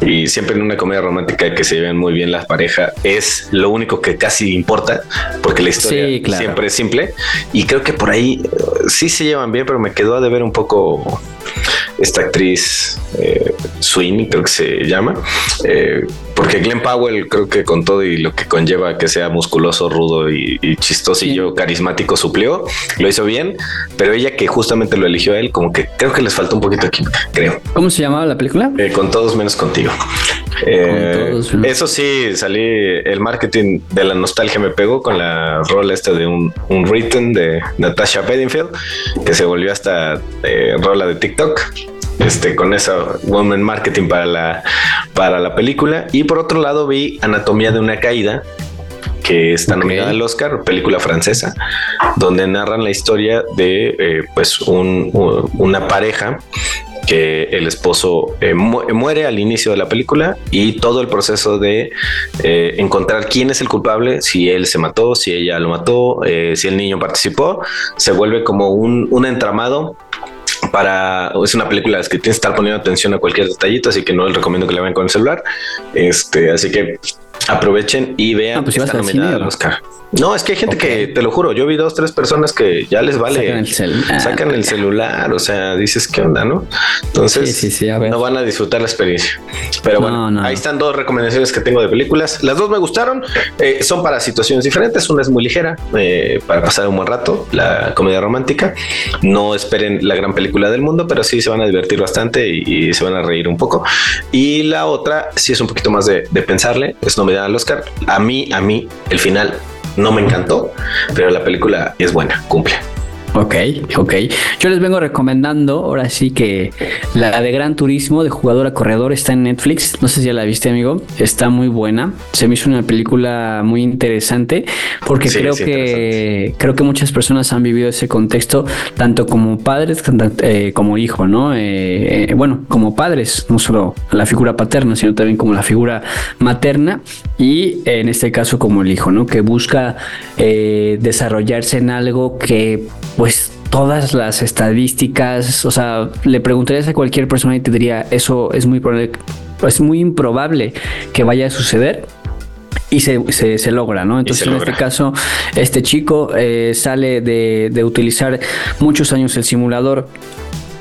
y siempre en una comedia romántica que se lleven muy bien las parejas es lo único que casi importa porque la historia siempre es simple y creo que por ahí eh, sí se llevan bien pero me quedó a deber un poco esta actriz eh, creo que se llama, eh, porque Glenn Powell creo que con todo y lo que conlleva que sea musculoso, rudo y, y chistosillo, carismático, suplió, lo hizo bien, pero ella que justamente lo eligió a él, como que creo que les faltó un poquito de química, creo. ¿Cómo se llamaba la película? Eh, con todos menos contigo. Eh, eso sí, salí, el marketing de la nostalgia me pegó con la rola esta de un, un written de Natasha Bedingfield, que se volvió hasta eh, rola de TikTok este, con esa woman marketing para la, para la película. Y por otro lado vi Anatomía de una caída, que está nominada al Oscar, película francesa, donde narran la historia de eh, pues una pareja que el esposo eh, muere al inicio de la película y todo el proceso de eh, encontrar quién es el culpable, si él se mató, si ella lo mató, si el niño participó, se vuelve como un, un entramado para es una película que tienes que estar poniendo atención a cualquier detallito, así que no les recomiendo que la vean con el celular. Este, así que aprovechen y vean ah, pues esta nominada al Oscar. No, es que hay gente que, te lo juro, yo vi dos, tres personas que ya les vale. Sacan el, celular. Sacan el celular, o sea, dices, ¿qué onda, no? Entonces, no van a disfrutar la experiencia. Pero bueno, ahí están dos recomendaciones que tengo de películas. Las dos me gustaron, eh, son para situaciones diferentes. Una es muy ligera, eh, para pasar un buen rato, la comedia romántica. No esperen la gran película del mundo, pero sí se van a divertir bastante y, se van a reír un poco. Y la otra, sí es un poquito más de, de pensarle, es al Oscar. A mí, a mí, el final no me encantó, pero la película es buena, cumple. Ok, ok. Yo les vengo recomendando, ahora sí que la de Gran Turismo de jugador a corredor está en Netflix. No sé si ya la viste, amigo. Está muy buena. Se me hizo una película muy interesante porque creo que creo que muchas personas han vivido ese contexto tanto como padres eh, como hijo, ¿no? Eh, eh, bueno, como padres, no solo la figura paterna, sino también como la figura materna y en este caso como el hijo, ¿no? Que busca desarrollarse en algo que pues todas las estadísticas, o sea, le preguntarías a cualquier persona y te diría, eso es muy probable, es muy improbable que vaya a suceder. Y se, se, logra, ¿no? Entonces, en este caso, este chico eh, sale de, de utilizar muchos años el simulador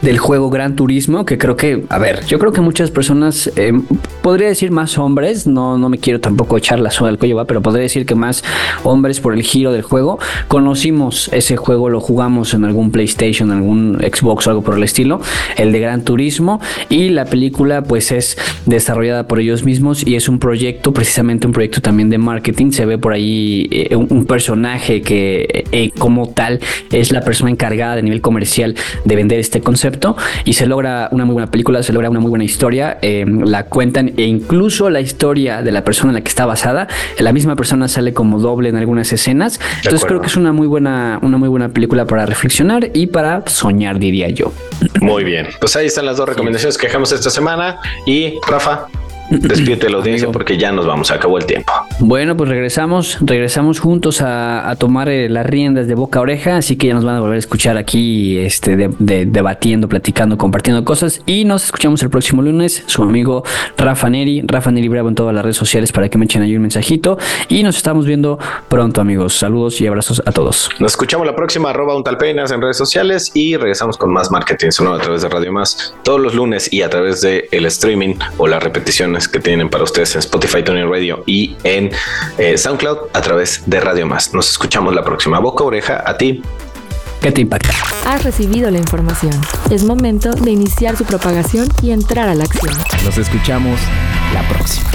del juego Gran Turismo, que creo que, a ver, yo creo que muchas personas, eh, podría decir más hombres, no, no me quiero tampoco echar la soga al cuello, ¿va? pero podría decir que más hombres por el giro del juego, conocimos ese juego, lo jugamos en algún PlayStation, algún Xbox o algo por el estilo, el de Gran Turismo, y la película pues es desarrollada por ellos mismos y es un proyecto, precisamente un proyecto también de marketing, se ve por ahí eh, un, personaje que eh, como tal es la persona encargada de nivel comercial de vender este concepto, y se logra una muy buena película, se logra una muy buena historia, eh, la cuentan e incluso la historia de la persona en la que está basada, la misma persona sale como doble en algunas escenas, entonces creo que es una muy buena, una muy buena película para reflexionar y para soñar, diría yo. Muy bien, pues ahí están las dos recomendaciones que dejamos esta semana y Rafa, Despídete de la audiencia porque ya nos vamos, acabó el tiempo. Bueno, pues regresamos, regresamos juntos a, tomar eh, las riendas de boca a oreja, así que ya nos van a volver a escuchar aquí, este, debatiendo, platicando, compartiendo cosas y nos escuchamos el próximo lunes. Su amigo Rafa Neri, Rafa Neri Bravo en todas las redes sociales para que me echen ahí un mensajito y nos estamos viendo pronto, amigos. Saludos y abrazos a todos. Nos escuchamos la próxima, arroba un talpenas en redes sociales y regresamos con más marketing sonoro a través de Radio Más todos los lunes y a través de el streaming o las que tienen para ustedes en Spotify, Tony Radio y en eh, SoundCloud a través de Radio Más. Nos escuchamos la próxima. Boca oreja a ti. ¿Qué te impacta? Has recibido la información. Es momento de iniciar su propagación y entrar a la acción. Nos escuchamos la próxima.